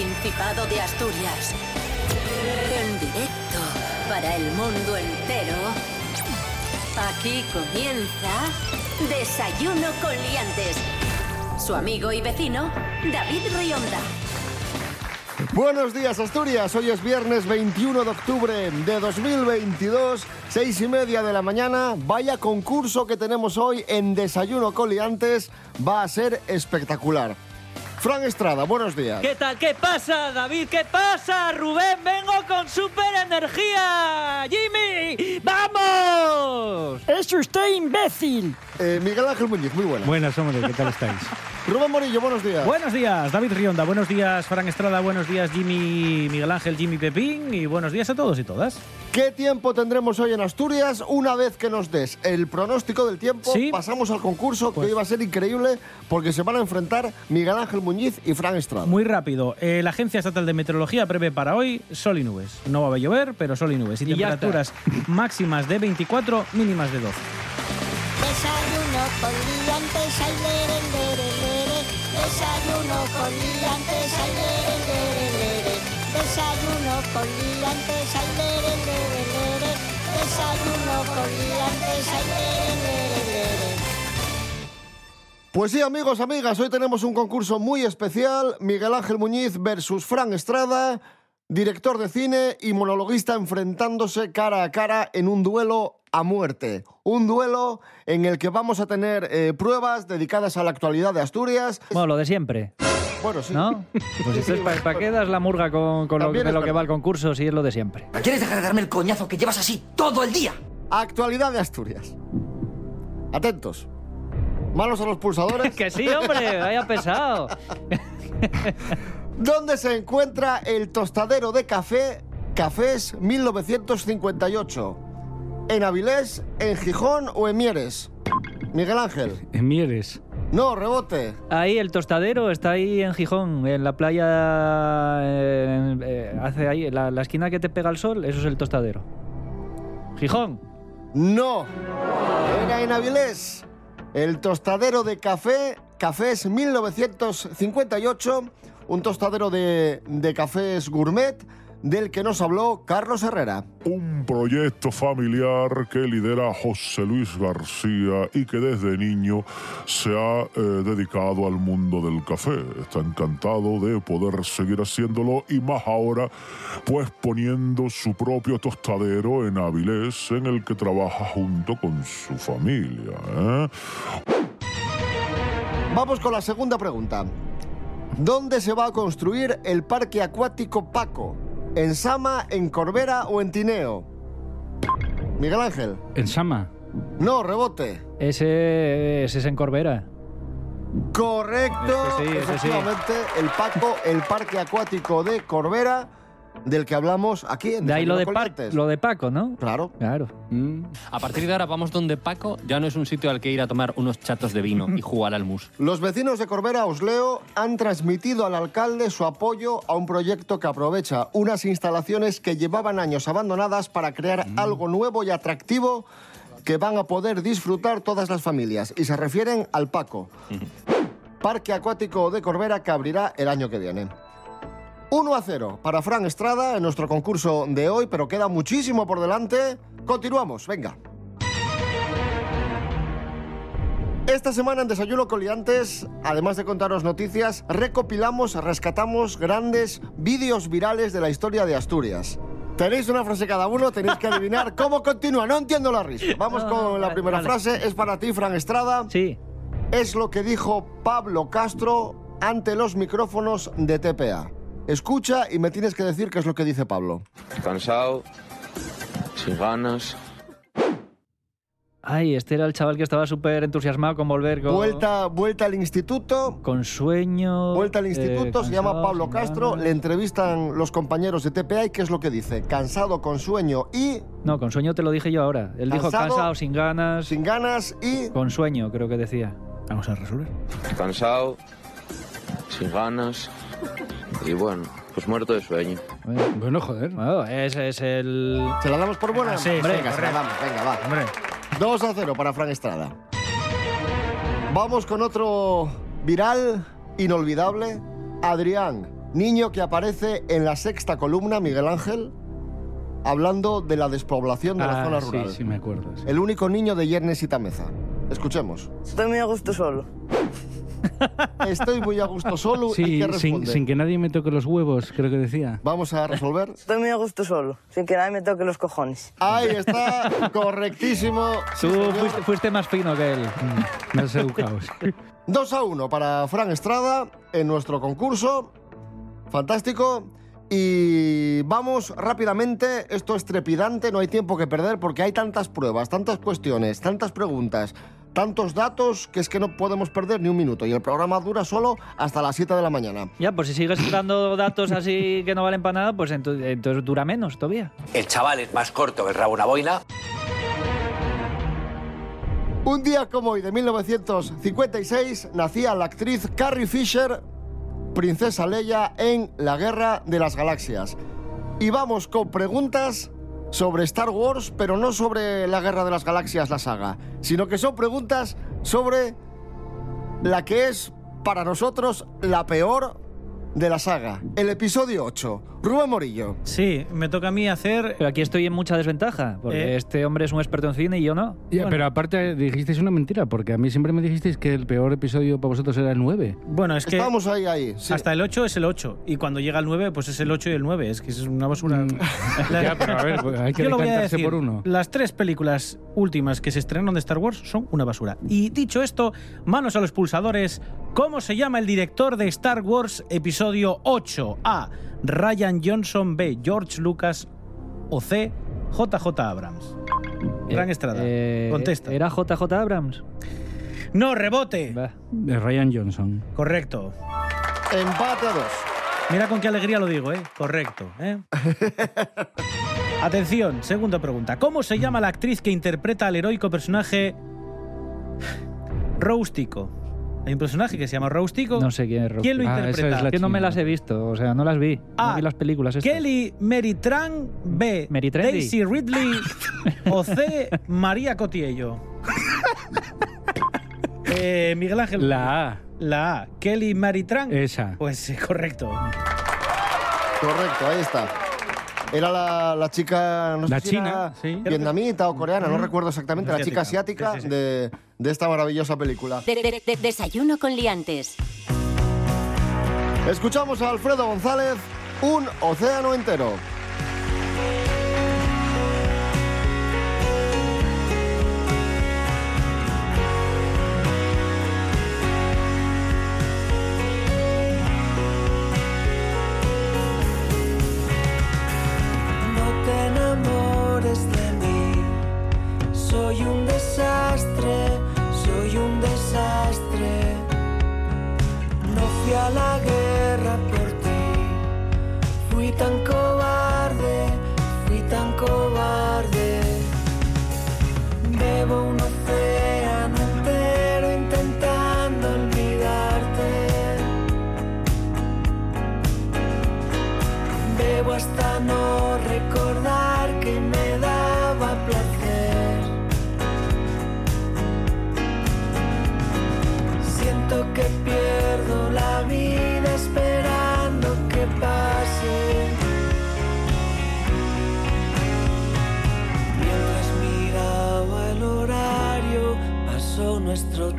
Principado de Asturias. En directo para el mundo entero. Aquí comienza Desayuno con Liantes. Su amigo y vecino, David Rionda. Buenos días Asturias, hoy es viernes 21 de octubre de 2022, seis y media de la mañana. Vaya concurso que tenemos hoy en Desayuno Coliantes, va a ser espectacular. Fran Estrada, buenos días. ¿Qué tal? ¿Qué pasa, David? ¿Qué pasa, Rubén? Vengo con super energía. Jimmy, ¡vamos! ¡Es usted imbécil! Eh, Miguel Ángel Muñiz, muy buenas. Buenas, hombre, ¿qué tal estáis? Rubén Morillo, buenos días. buenos días, David Rionda, buenos días, Fran Estrada, buenos días, Jimmy Miguel Ángel, Jimmy Pepín, y buenos días a todos y todas. ¿Qué tiempo tendremos hoy en Asturias? Una vez que nos des el pronóstico del tiempo, Sí. pasamos al concurso Pues- que hoy va a ser increíble porque se van a enfrentar Miguel Ángel Muñiz y Fran Estrada. Muy rápido, eh, la Agencia Estatal de Meteorología prevé para hoy sol y nubes. No va a llover, pero sol y nubes. Y, temperaturas máximas de 24, mínimas de 12. Desayuno con Desayuno con liantes, ay, lere. Desayuno con liantes, ay, lere. Desayuno con liantes, ay. Pues sí, amigos, amigas, hoy tenemos un concurso muy especial. Miguel Ángel Muñiz versus Fran Estrada, director de cine y monologuista enfrentándose cara a cara en un duelo a muerte. Un duelo en el que vamos a tener eh, pruebas dedicadas a la actualidad de Asturias. Bueno, lo de siempre, Bueno, sí. ¿no? Pues esto es para qué das la murga con, con lo, de lo que va al concurso si es lo de siempre. ¿Quieres dejar de darme el coñazo que llevas así todo el día? Actualidad de Asturias. Atentos. Manos a los pulsadores. Que sí, hombre, vaya pesado. ¿Dónde se encuentra el tostadero de café Cafés 1958? ¿En Avilés, en Gijón o en Mieres? Miguel Ángel. En Mieres. No, rebote. Ahí el tostadero está ahí en Gijón, en la playa, eh, eh, hace ahí, la, la esquina que te pega el sol, eso es el tostadero. Gijón. No. Era en Avilés. El tostadero de café Cafés 1958. Un tostadero de, de cafés gourmet del que nos habló Carlos Herrera. Un proyecto familiar que lidera José Luis García y que desde niño se ha eh, dedicado al mundo del café. Está encantado de poder seguir haciéndolo y más ahora, pues poniendo su propio tostadero en Avilés, en el que trabaja junto con su familia. ¿eh? Vamos con la segunda pregunta. ¿Dónde se va a construir el parque acuático Paco? ¿En Sama, en Corbera o en Tineo? Miguel Ángel. En Sama. No, rebote. Ese, ese es en Corbera. Correcto. Ese sí, ese sí. Efectivamente, el Paco, el parque acuático de Corbera, del que hablamos aquí en De ahí lo de, lo de Paco, ¿no? Claro. Claro. A partir de ahora vamos donde Paco ya no es un sitio al que ir a tomar unos chatos de vino y jugar al mus. Los vecinos de Corbera, os leo, han transmitido al alcalde su apoyo a un proyecto que aprovecha unas instalaciones que llevaban años abandonadas para crear algo nuevo y atractivo que van a poder disfrutar todas las familias. Y se refieren al Paco, Parque Acuático de Corbera que abrirá el año que viene. 1 a 0 para Fran Estrada en nuestro concurso de hoy, pero queda muchísimo por delante. Continuamos, venga. Esta semana en Desayuno Coliantes, además de contaros noticias, recopilamos, rescatamos grandes vídeos virales de la historia de Asturias. Tenéis una frase cada uno, tenéis que adivinar cómo continúa. No entiendo la risa. Vamos No, con la vale, primera vale. frase. Es para ti, Fran Estrada. Sí. Es lo que dijo Pablo Castro ante los micrófonos de TPA. Escucha y me tienes que decir qué es lo que dice Pablo. Cansado, sin ganas. Ay, este era el chaval que estaba súper entusiasmado con volver con, Vuelta, vuelta al instituto. con sueño. Vuelta al eh, instituto, se llama Pablo Castro, ganas. le entrevistan los compañeros de TPA y ¿qué es lo que dice? Cansado, con sueño y No, con sueño te lo dije yo ahora. Él dijo Cansado, cansado, sin ganas. sin ganas y... Con sueño, creo que decía. Vamos a resolver. Cansado, sin ganas. Y bueno, pues muerto de sueño. Bueno, joder. bueno, ese es el. ¿Se la damos por buena? Ah, sí, Hombre, sí, venga, se la damos, venga, va. Hombre. 2 a 0 para Fran Estrada. Vamos con otro viral, inolvidable. Adrián, Niño que aparece en la sexta columna, Miguel Ángel, hablando de la despoblación de la Ah, zona sí, rural. sí, me acuerdo. sí. El único niño de Yernes y Tameza. Escuchemos. Estoy muy a gusto solo. Estoy muy a gusto solo. ¿Y Sí, qué sin, sin que nadie me toque los huevos, creo que decía. Vamos a resolver. Estoy muy a gusto solo, sin que nadie me toque los cojones. Ahí está, correctísimo. Tú fuiste, fuiste más fino que él. Me has educado. sí. 2 a 1 para Fran Estrada en nuestro concurso. Fantástico. Y vamos rápidamente, esto es trepidante, no hay tiempo que perder porque hay tantas pruebas, tantas cuestiones, tantas preguntas, tantos datos que es que no podemos perder ni un minuto y el programa dura solo hasta las 7 de la mañana. Ya, pues si sigues dando datos así que no valen para nada, pues entonces, entonces dura menos todavía. El chaval es más corto que el rabo una boina. Un día como hoy de 1956 nacía la actriz Carrie Fisher, princesa Leia en La Guerra de las Galaxias. Y vamos con preguntas sobre Star Wars, pero no sobre la Guerra de las Galaxias, la saga, sino que son preguntas sobre la que es para nosotros la peor de la saga, el episodio 8. Rubén Morillo. Sí, me toca a mí hacer... Pero aquí estoy en mucha desventaja, porque Eh. este hombre es un experto en cine y yo no. Ya, Pero aparte dijisteis una mentira, porque a mí siempre me dijisteis que el peor episodio para vosotros era el 9. Bueno, es que Estamos ahí, ahí. sí. hasta el 8 es el 8. Y cuando llega el 9, pues es el 8 y el 9. Es que es una basura. La- Ya, pero a ver, pues hay que Yo lo voy a decantarse decir. por uno. Las tres películas últimas que se estrenaron de Star Wars son una basura. Y dicho esto, manos a los pulsadores. ¿Cómo se llama el director de Star Wars Episodio 8? A. Ryan Johnson. B. George Lucas. O C. JJ Abrams. Gran Eh, Estrada. eh, Contesta. ¿Era JJ Abrams? No, rebote. Va. De Ryan Johnson. Correcto. Empate a dos. Mira con qué alegría lo digo, ¿eh? Correcto, ¿eh? Atención, segunda pregunta. ¿Cómo se llama la actriz que interpreta al heroico personaje Roustico? Hay un personaje que se llama Roustico. No sé quién es Rocky. ¿Quién lo Ah, interpreta? es la que no me las he visto, o sea, no las vi. A. No vi las películas estas. Kelly Meritran B. Meritrendi. Daisy Ridley o C. María Cotiello. Eh, Miguel Ángel. La A. La A. Kelly Maritran. Esa. Pues eh, correcto. Correcto, ahí está. Era la, la chica, no sé La si china, era sí. vietnamita o coreana, no recuerdo exactamente, la chica Asiática. asiática Sí, sí, sí. De, de esta maravillosa película. De- de- de- desayuno con liantes. Escuchamos a Alfredo González, un océano entero. Fui a la guerra por ti. Fui tan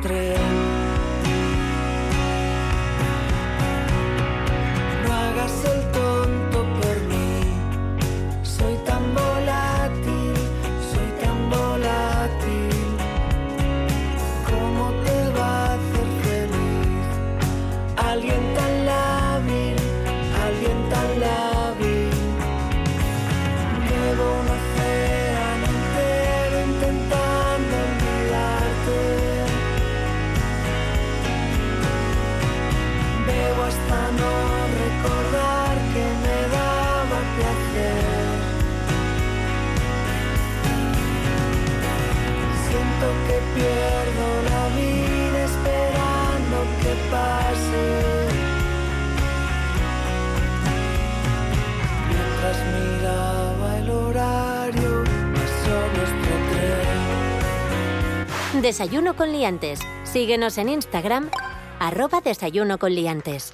nuestro Desayuno con liantes. Síguenos en Instagram, arroba desayuno con liantes.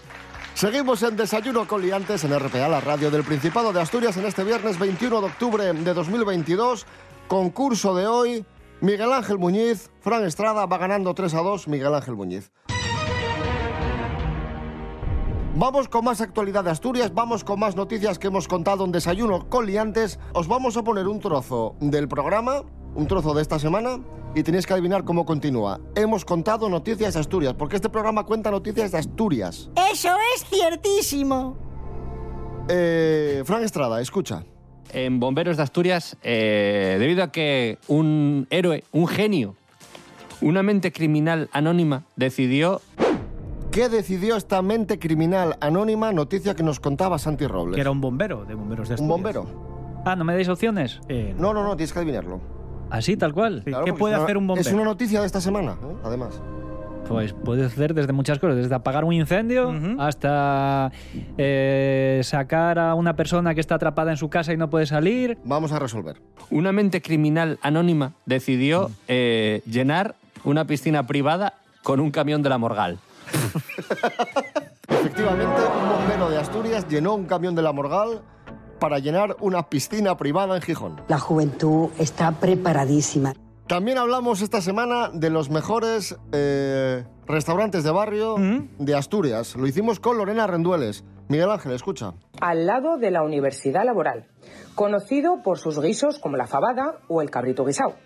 Seguimos en Desayuno con Liantes en RPA, la radio del Principado de Asturias, en este viernes 21 de octubre de 2022. Concurso de hoy, Miguel Ángel Muñiz, Fran Estrada va ganando 3 a 2, Miguel Ángel Muñiz. Vamos con más actualidad de Asturias, vamos con más noticias que hemos contado en Desayuno con Liantes. Os vamos a poner un trozo del programa, un trozo de esta semana, y tenéis que adivinar cómo continúa. Hemos contado noticias de Asturias, porque este programa cuenta noticias de Asturias. Eso es ciertísimo. Eh, Fran Estrada, escucha. En Bomberos de Asturias, eh, debido a que un héroe, un genio, una mente criminal anónima decidió ¿Qué decidió esta mente criminal anónima? Noticia que nos contaba Santi Robles. Que era un bombero de bomberos de ¿Un Asturias. bombero? Ah, ¿no me dais opciones? Eh, No, no, no, tienes que adivinarlo. Así, tal cual. Sí. Claro, ¿Qué puede una- hacer un bombero? Es una noticia de esta semana, ¿eh? además. Pues puede hacer desde muchas cosas, desde apagar un incendio hasta eh, sacar a una persona que está atrapada en su casa y no puede salir. Vamos a resolver. una mente criminal anónima decidió eh, llenar una piscina privada con un camión de la Morgal. Efectivamente, un bombero de Asturias llenó un camión de la Morgal para llenar una piscina privada en Gijón. La juventud está preparadísima. También hablamos esta semana de los mejores eh, restaurantes de barrio de Asturias. Lo hicimos con Lorena Rendueles. Miguel Ángel, escucha. al lado de la Universidad Laboral, conocido por sus guisos como la fabada o el cabrito guisao.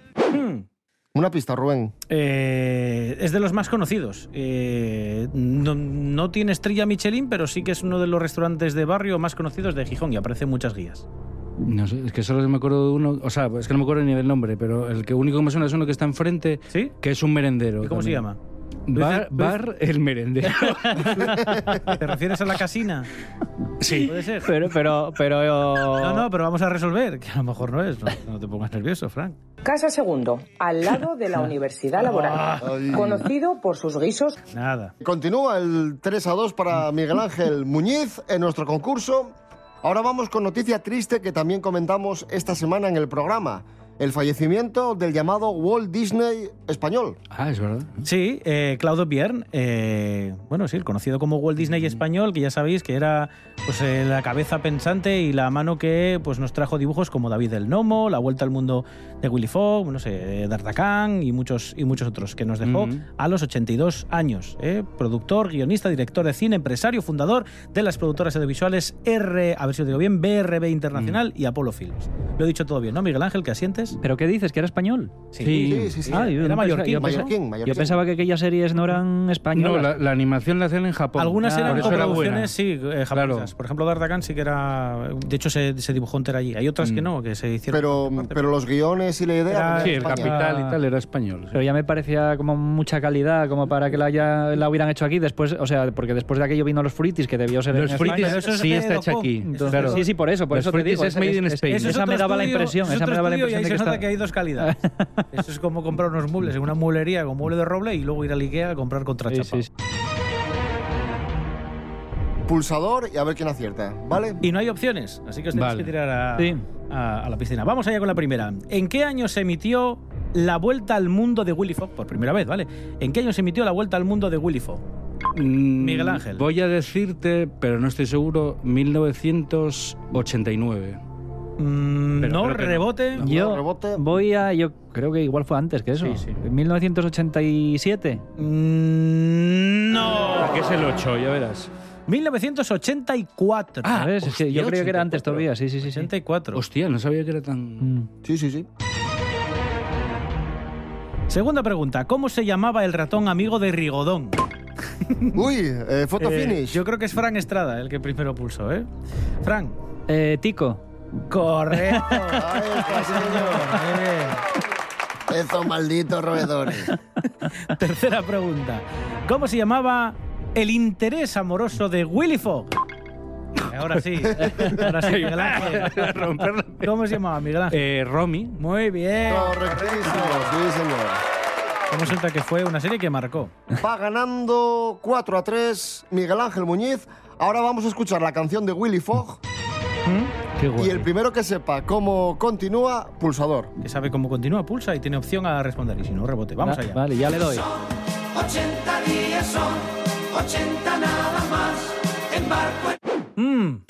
Una pista, Rubén. Eh, es de los más conocidos. Eh, no, no tiene estrella Michelin, pero sí que es uno de los restaurantes de barrio más conocidos de Gijón y aparece en muchas guías. No sé, es que solo me acuerdo de uno, o sea, es que no me acuerdo ni del nombre, pero el que único que me suena es uno que está enfrente, ¿Sí? que es un merendero. ¿Y cómo se llama? Bar, bar el merendero. ¿Te refieres a la casina? sí. Puede ser. Pero, pero, pero. No, no, pero vamos a resolver, que a lo mejor no es. No, no te pongas nervioso, Frank. Casa Segundo, al lado de la Universidad Laboral, conocido por sus guisos Nada. Continúa el 3 a 2 para Miguel Ángel Muñiz en nuestro concurso. Ahora vamos con noticia triste que también comentamos esta semana en el programa. El fallecimiento del llamado Walt Disney español. Ah, es verdad. Sí, eh, Claudio Biern, eh, bueno, sí, el conocido como Walt Disney español, que ya sabéis que era pues, eh, la cabeza pensante y la mano que pues, nos trajo dibujos como David el Nomo, La Vuelta al Mundo de Willy Fogg, no sé, D'Artagnan y muchos, y muchos otros, que nos dejó a los 82 años. eh, productor, guionista, director de cine, empresario, fundador de las productoras audiovisuales R, a ver si lo digo bien, BRB Internacional y Apollo Films. Lo he dicho todo bien, ¿no, Miguel Ángel? ¿Que asientes? ¿Pero qué dices? ¿Que era español? Sí, Sí, sí, sí. Ah, yo Era no pensaba- mallorquín, yo pensaba- mallorquín, Yo mallorquín. pensaba que aquellas series no eran No, españolas. la, la animación la hacen en Japón. Algunas Ah, eran coproducciones, sí, eh, japonesas. Claro. Por ejemplo, D'Artagnan sí que era... De hecho, se, se dibujó entera allí. Hay otras que Mm. no, que se hicieron... Pero, pero los guiones y la idea. Era- Sí, el capital y tal era español. sí. Pero ya me parecía como mucha calidad, como para que la, haya, la hubieran hecho aquí después, o sea, porque después de aquello vino los fruitis, que debió ser Los en fritis España. Eso es sí está hecho aquí. Entonces, claro. Sí, sí, por eso, por Los eso te digo. es made in Spain. Esa me daba la impresión, esa me daba la impresión se que nota está... que hay dos calidades. Eso es como comprar unos muebles en una mueblería con mueble de roble y luego ir al Ikea a comprar Sí, contrachapa. sí, sí. Pulsador y a ver quién acierta, ¿vale? Y no hay opciones, así que os tenéis Vale. que tirar a, Sí. a- a la piscina. Vamos allá con la primera. ¿En qué año se emitió La Vuelta al Mundo de Willy Fogg? Por primera vez, ¿vale? ¿En qué año se emitió La Vuelta al Mundo de Willy Fogg? Mm, Miguel Ángel. Voy a decirte, pero no estoy seguro, 1989. Mm, Pero no, creo rebote. No, Yo rebote. voy a... Yo creo que igual fue antes que eso. Sí, sí. ¿En 1987? Mm, no. Que es el 8, ya verás. 1984. Ah, ¿Sabes? Es que yo creía que era antes 84. todavía, sí, sí, sí. sí. 84. Hostia, no sabía que era tan... Mm. Sí, sí, sí. Segunda pregunta. ¿Cómo se llamaba el ratón amigo de Rigodón? Uy, eh, foto Eh, finish. yo creo que es Fran Estrada el que primero pulsó, ¿eh? Fran. Eh, Tico. Correcto. Bien. señor. Esos malditos roedores. Tercera pregunta. ¿Cómo se llamaba el interés amoroso de Willy Fogg? Ahora sí. Ahora sí, Miguel Ángel. ¿Cómo se llamaba Miguel Ángel? Eh, Romy. Muy bien. Correctísimo, sí, señor. ¿Cómo suelta que fue una serie que marcó? Va ganando 4 a 3 Miguel Ángel Muñiz. Ahora vamos a escuchar la canción de Willy Fogg. Qué Y el primero que sepa cómo continúa, pulsador. Que sabe cómo continúa, pulsa y tiene opción a responder. Y si no, rebote. Vamos Va- allá. Vale, ya le doy. 80 días son, 80 nada más. En Mm,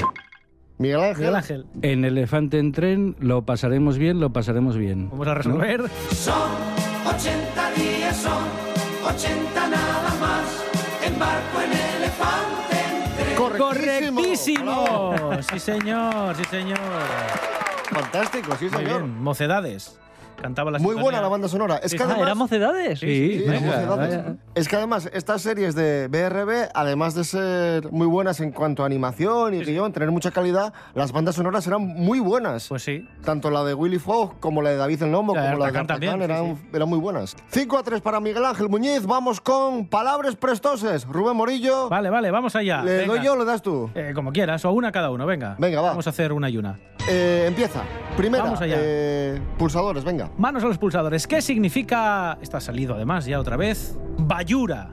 Miguel Ángel. Miguel Ángel, En Elefante en tren lo pasaremos bien, lo pasaremos bien. vamos a resolver. Son 80 días, son 80 nada más. Embarco en elefante Correctísimo. Sí, señor, sí, señor. Fantástico, sí, Muy señor. bien, Mocedades. Cantaba la Muy buena la banda sonora. Es que Ah, además, ¿Eran mocedades? Sí, Sí, mocedades. vaya. Es que además estas series de BRB, además de ser muy buenas en cuanto a animación y guion, tener mucha calidad, las bandas sonoras eran muy buenas. Pues sí. Tanto la de Willy Fogg como la de David el Lomo, como la de Artacán eran, sí, eran muy buenas. 5 a 3 para Miguel Ángel Muñiz. Vamos con palabras prestoses. Rubén Morillo. Vale, vale, vamos allá. ¿Le Venga. doy yo o le das tú? Eh, como quieras, o una cada uno, venga. Venga, va. Vamos a hacer una y una. Eh, empieza. Primera. Vamos allá. eh, pulsadores, venga. Manos a los pulsadores. ¿Qué significa? Está salido además ya otra vez. Bayura.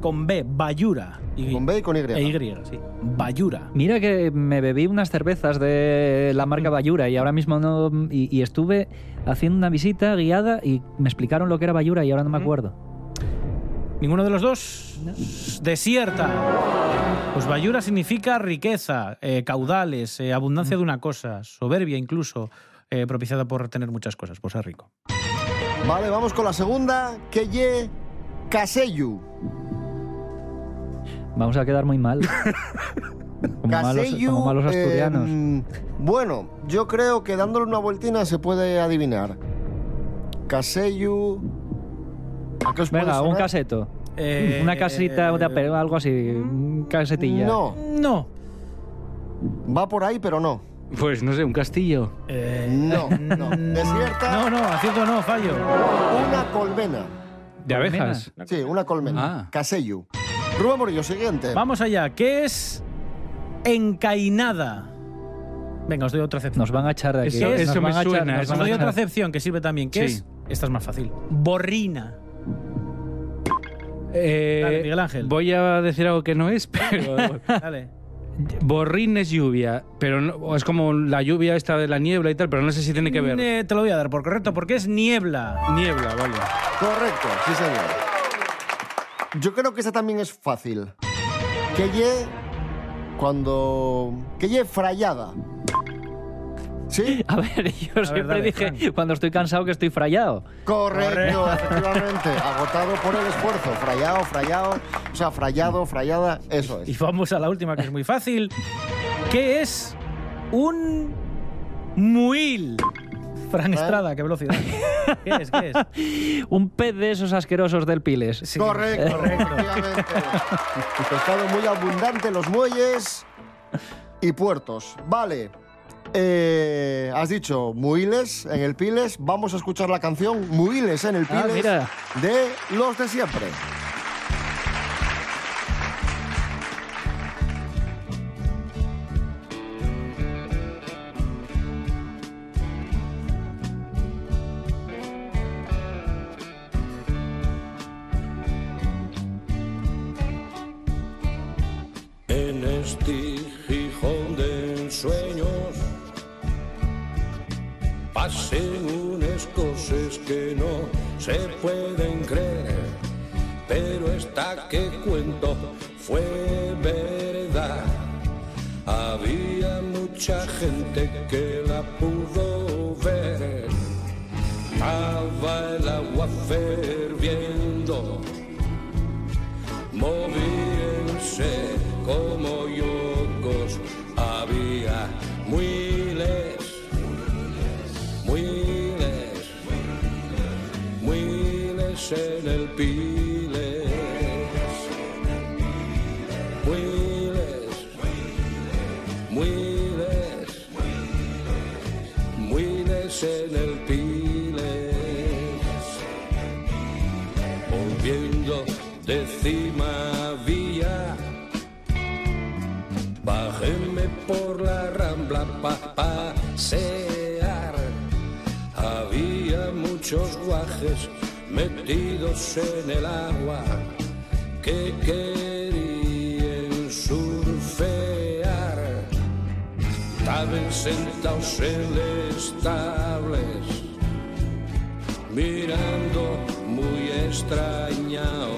Con B, Bayura. Y, Con B y con Y. E Y, sí. Bayura. Mira que me bebí unas cervezas de la marca Bayura y ahora mismo no. Y, y estuve haciendo una visita guiada y me explicaron lo que era Bayura y ahora no me acuerdo. ¿Ninguno de los dos? Desierta. Pues Bayura significa riqueza, eh, caudales, eh, abundancia de una cosa, soberbia incluso, eh, propiciada por tener muchas cosas, por ser rico. Vale, vamos con la segunda. Que ye Casellu. Vamos a quedar muy mal. Como malos, como malos asturianos. eh, bueno, yo creo que dándole una vueltina se puede adivinar. Casellu. ¿A qué os puede Venga, un caseto. Eh, Una casita, de ape- algo así, un casetilla. No, No. va por ahí, pero no. Pues no sé, un castillo. Eh, No, no. Desierta. No, no, acierto no, fallo. Una colmena. ¿De abejas? Sí, una colmena. Ah. Casellu. Rubén Morillo, siguiente. Vamos allá. ¿Qué es encainada? Venga, os doy otra acepción. Nos van a echar de aquí. Eso- Nos van me a echar- suena, nos eso Os van doy otra echar. acepción que sirve también. ¿Qué Sí. es? Esta es más fácil. Borrina. Eh, Dale, Miguel Ángel. Voy a decir algo que no es, pero. Dale. Borrín es lluvia, pero no- es como la lluvia esta de la niebla y tal, pero no sé si tiene que ver. Eh, te lo voy a dar por correcto, porque es niebla. Niebla, vale. Correcto, sí, señor. Yo creo que esa también es fácil. Que ye cuando. Que ye frayada. ¿Sí? A ver, yo siempre dale, dije cuando estoy cansado que estoy frayado. Correcto, efectivamente. Agotado por el esfuerzo. Frayado, frayado. O sea, frayado, frayada. Eso Y es. vamos a la última, que es muy fácil. ¿Qué es un muil? Fran Estrada, qué velocidad. ¿Qué es? ¿Qué es? Un pez de esos asquerosos del Piles. Sí. Correcto, efectivamente. Pescado muy abundante en los muelles y puertos. Vale. Eh, has dicho Muiles en el Piles. Vamos a escuchar la canción Muiles en el Ah, Piles de Los de Siempre. Que no se pueden creer, pero esta que cuento fue verdad. Había mucha gente que la pudo ver. Estaba el agua ferviendo movíense como la rambla pa' pasear. Había muchos guajes metidos en el agua que querían surfear. Estaban sentados en estables mirando muy extrañados,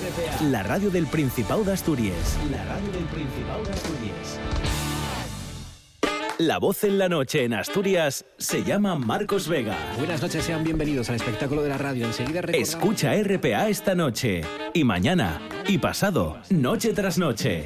La radio del Principado de Asturias. La radio del Principado de Asturias. La voz en la noche en Asturias se llama Marcos Vega. Buenas noches, sean bienvenidos al espectáculo de la radio. Enseguida recordamos- Escucha RPA esta noche, y mañana, y pasado, noche tras noche.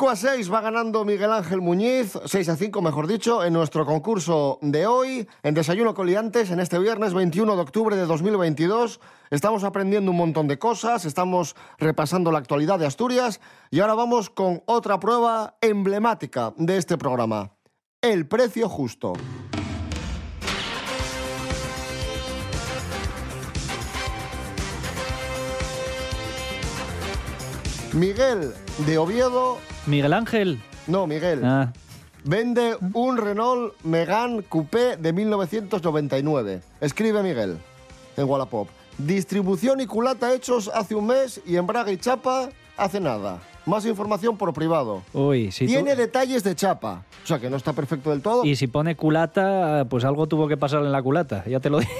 5 a 6 va ganando Miguel Ángel Muñiz, 6 a 5 mejor dicho, en nuestro concurso de hoy, en Desayuno Coliantes, en este viernes 21 de octubre de 2022. Estamos aprendiendo un montón de cosas, estamos repasando la actualidad de Asturias y ahora vamos con otra prueba emblemática de este programa, el precio justo. Miguel de Oviedo Miguel Ángel. no, Miguel. Ah. Vende un Renault Megane Coupé de 1999. Escribe Miguel en Wallapop. Distribución y culata hechos hace un mes y embrague y chapa hace nada. Más información por privado. Uy, si tú- Tiene detalles de chapa. O sea, que no está perfecto del todo. Y si pone culata, pues algo tuvo que pasar en la culata. Ya te lo, digo,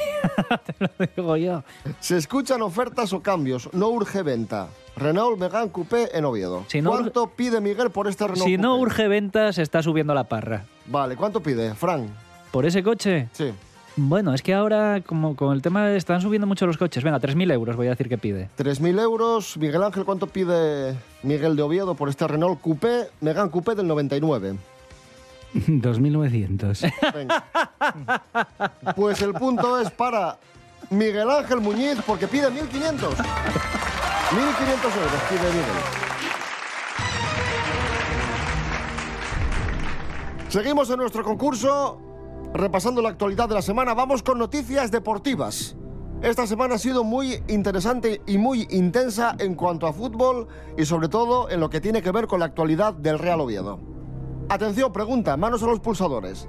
te lo digo yo. Se escuchan ofertas o cambios. No urge venta. Renault Megane Coupé en Oviedo. no ¿Cuánto pide Miguel por este Renault Si no urge venta, se está subiendo la parra. Vale, ¿cuánto pide? Fran. ¿Por ese coche? Sí. Bueno, es que ahora, como con el tema, de- están subiendo mucho los coches. Venga, 3.000 euros voy a decir que pide. 3.000 euros. Miguel Ángel, ¿cuánto pide Miguel de Oviedo por este Renault Coupé, Megane Coupé del 99? 2.900. Venga. Pues el punto es para Miguel Ángel Muñiz porque pide 1.500. 1.500 euros pide Miguel. Seguimos en nuestro concurso, repasando la actualidad de la semana. Vamos con noticias deportivas. Esta semana ha sido muy interesante y muy intensa en cuanto a fútbol y sobre todo en lo que tiene que ver con la actualidad del Real Oviedo. Atención, pregunta, manos a los pulsadores.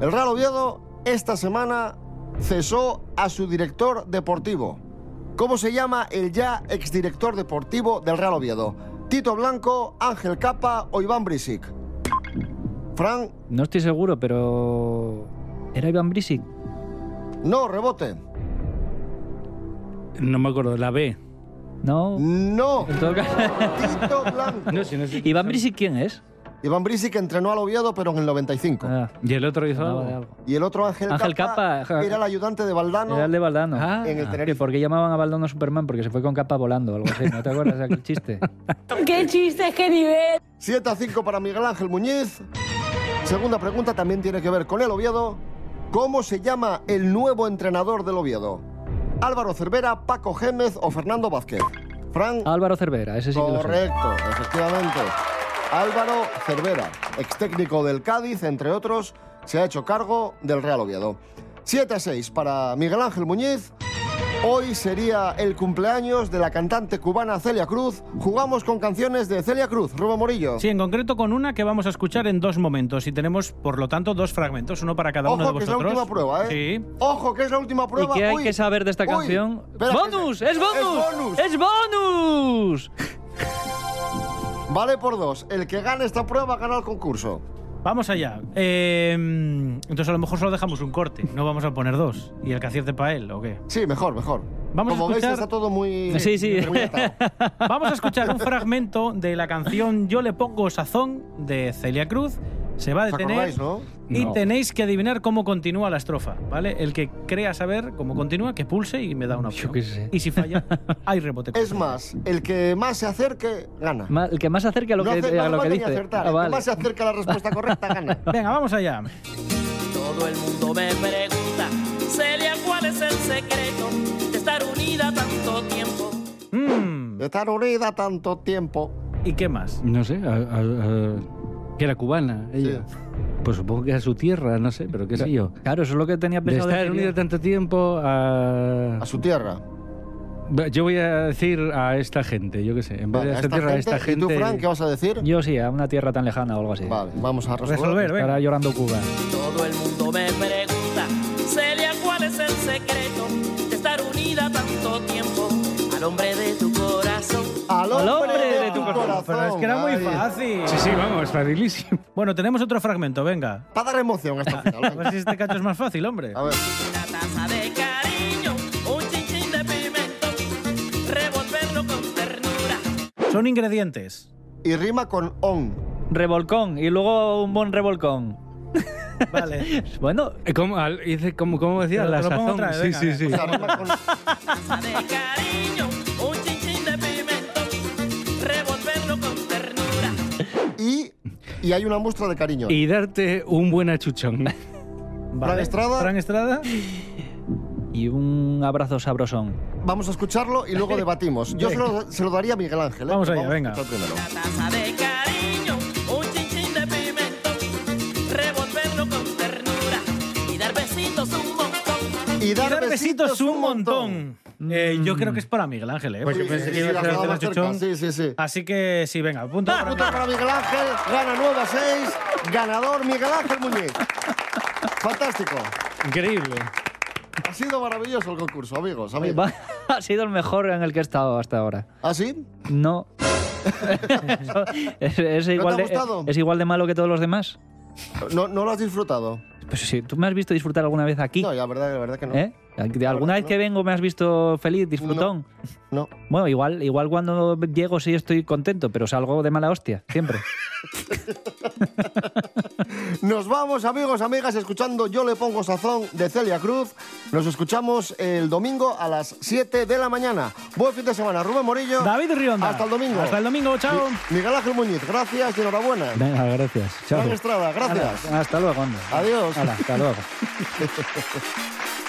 El Real Oviedo esta semana cesó a su director deportivo. ¿Cómo se llama el ya exdirector deportivo del Real Oviedo? ¿Tito Blanco, Ángel Capa o Iván Brisic? Fran, No estoy seguro, pero... ¿Era Iván Brisic? no, rebote. No me acuerdo, la B. No. No. En todo caso- Tito Blanco. No, si no sé- ¿Iván Brisic quién es? Iván Brisic entrenó al Oviedo, pero en el 95. ¿Y el otro hizo algo? Y el otro Ángel, Ángel Capa, era el ayudante de Valdano. Era el de Valdano. Ah, En el Tenerife. Que ¿Por qué llamaban a Valdano Superman? Porque se fue con capa volando o algo así. ¿No te acuerdas de aquel chiste? ¡Qué chiste, qué nivel! 7 a 5 para Miguel Ángel Muñiz. Segunda pregunta también tiene que ver con el Oviedo. ¿Cómo se llama el nuevo entrenador del Oviedo? ¿Álvaro Cervera, Paco Gémez o Fernando Vázquez? Fran. Álvaro Cervera, ese sí que lo. Correcto, efectivamente. Álvaro Cervera, ex técnico del Cádiz, entre otros, se ha hecho cargo del Real Oviedo. 7 a 6 para Miguel Ángel Muñiz. Hoy sería el cumpleaños de la cantante cubana Celia Cruz. Jugamos con canciones de Celia Cruz, Rubén Morillo. Sí, en concreto con una que vamos a escuchar en dos momentos y tenemos, por lo tanto, dos fragmentos, uno para cada uno de Ojo, que es la vosotros. última prueba, ¿eh? Sí. Ojo, que es la última ¿Y prueba. qué hay Uy, que saber de esta uy, canción? espera, ¡Bonus! que- ¡Es bonus! ¡Es bonus! ¡Es bonus! Vale por dos. El que gane esta prueba gana el concurso. Vamos allá. Eh, entonces a lo mejor solo dejamos un corte, no vamos a poner dos. ¿Y el que acierte para él o qué? Sí, mejor, mejor. Vamos a Como veis, escuchar- está todo muy... Sí, sí. muy. Vamos a escuchar un fragmento de la canción Yo le pongo sazón de Celia Cruz Se va a ¿Os detener acordáis, no? y No. tenéis que adivinar cómo continúa la estrofa, ¿vale? El que crea saber cómo continúa, que pulse y me da una opción. qué sé. Y si falla, hay rebote. Es más, el que más se acerque, gana. Ma- El que más se acerque a lo no que, hace- a lo que dice. acertar. Ah, El que más se acerque a la respuesta correcta, gana. Venga, vamos allá. Todo el mundo me pregunta, Celia, ¿cuál es el secreto de estar unida tanto tiempo? Mm, De estar unida tanto tiempo. ¿Y qué más? No sé, a- a- a- que era cubana ella. Pues supongo que a su tierra, no sé, pero qué sé yo. Claro, eso es lo que tenía De pensado estar decir unida yo. tanto tiempo a... A su tierra. Yo voy a decir a esta gente, yo qué sé. En vez Vale, de a esta esta tierra, a esta gente. ¿Y tú, gente... Fran, qué vas a decir? Yo sí, a una tierra tan lejana o algo así. Vale, vamos a resolver. Resolver. Estará llorando Cuba. Todo el mundo me pregunta, Celia, ¿cuál es el secreto de estar unida tanto tiempo al hombre de tu Pero es que era muy fácil. Sí, sí, vamos, facilísimo. Bueno, tenemos otro fragmento, venga. Para dar emoción a esta final. A venga. ver si este cacho es más fácil, hombre. A ver. Una taza de cariño, un chinchín de pimento, revolverlo con ternura. Son ingredientes. Y rima con on. Revolcón y luego un buen revolcón. Vale. Bueno, Eh, ¿Cómo, al- dice, como, ¿Cómo decía? Pero La te lo pongo sazón. otra vez, sí, venga, sí, sí. O sea, rima con... Taza de cariño, y hay una muestra de cariño. Y darte un buen achuchón. Vale. Estrada. Fran Estrada. y un abrazo sabrosón. Vamos a escucharlo y luego debatimos. Yo se lo, se lo daría a Miguel Ángel. ¿eh? Vamos allá, venga. escuchar primero. Taza de cariño, un chinchín de pimento, revolverlo con ternura y dar besitos un montón. Y Y dar besitos un montón. Eh, yo creo que es para Miguel Ángel, ¿eh? Porque Sí, pensé sí, que iba sí, a la ser. Sí, sí, sí. Así que sí, venga, punto para Punto para Miguel Ángel, gana 9 a 6, ganador Miguel Ángel Muñiz. Fantástico. Increíble. Ha sido maravilloso el concurso, amigos. amigos. Va- ha sido el mejor en el que he estado hasta ahora. ¿Ah, sí? No. es, es igual ha de, gustado? ¿Es igual de malo que todos los demás? ¿No, ¿No lo has disfrutado? Pues sí, ¿tú me has visto disfrutar alguna vez aquí? No, ya, verdad, la verdad que no. ¿Eh? ¿Alguna vez que vengo me has visto feliz, disfrutón? No. Bueno, igual, igual cuando llego sí estoy contento, pero salgo de mala hostia, siempre. Nos vamos, amigos, amigas, escuchando Yo le pongo sazón de Celia Cruz. Nos escuchamos el domingo a las 7 de la mañana. Buen fin de semana, Rubén Morillo. David Rionda. Hasta el domingo. Hasta el domingo, chao. Mi- Miguel Ángel Muñiz, gracias y enhorabuena. Venga, gracias. Chao. Estrada, gracias. Hasta luego, anda. Adiós. Hasta luego.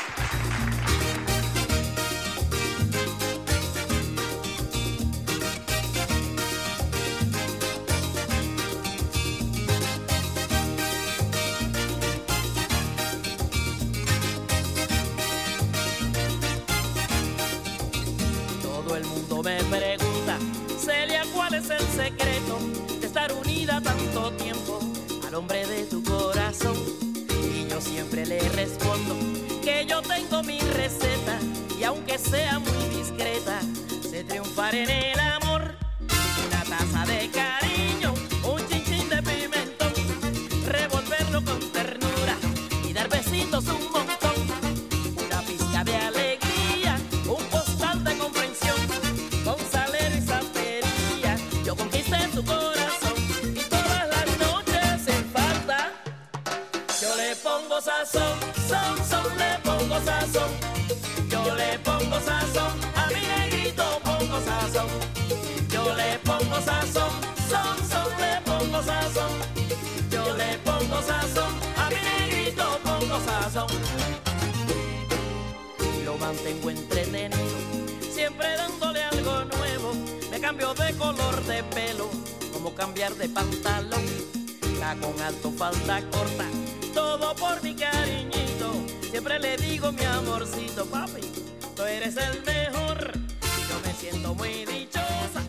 sazón, son, son, le pongo sazón. Yo le pongo sazón, a mi negrito pongo sazón. Yo le pongo sazón, son, son, le pongo sazón. Yo le pongo sazón, a mi negrito pongo sazón. Lo mantengo entretenido, siempre dándole algo nuevo. Me cambio de color de pelo, como cambiar de pantalón. La con alto, falta corta, todo por mi cariñito. Siempre le digo mi amorcito, papi, tú eres el mejor. Yo me siento muy dichosa.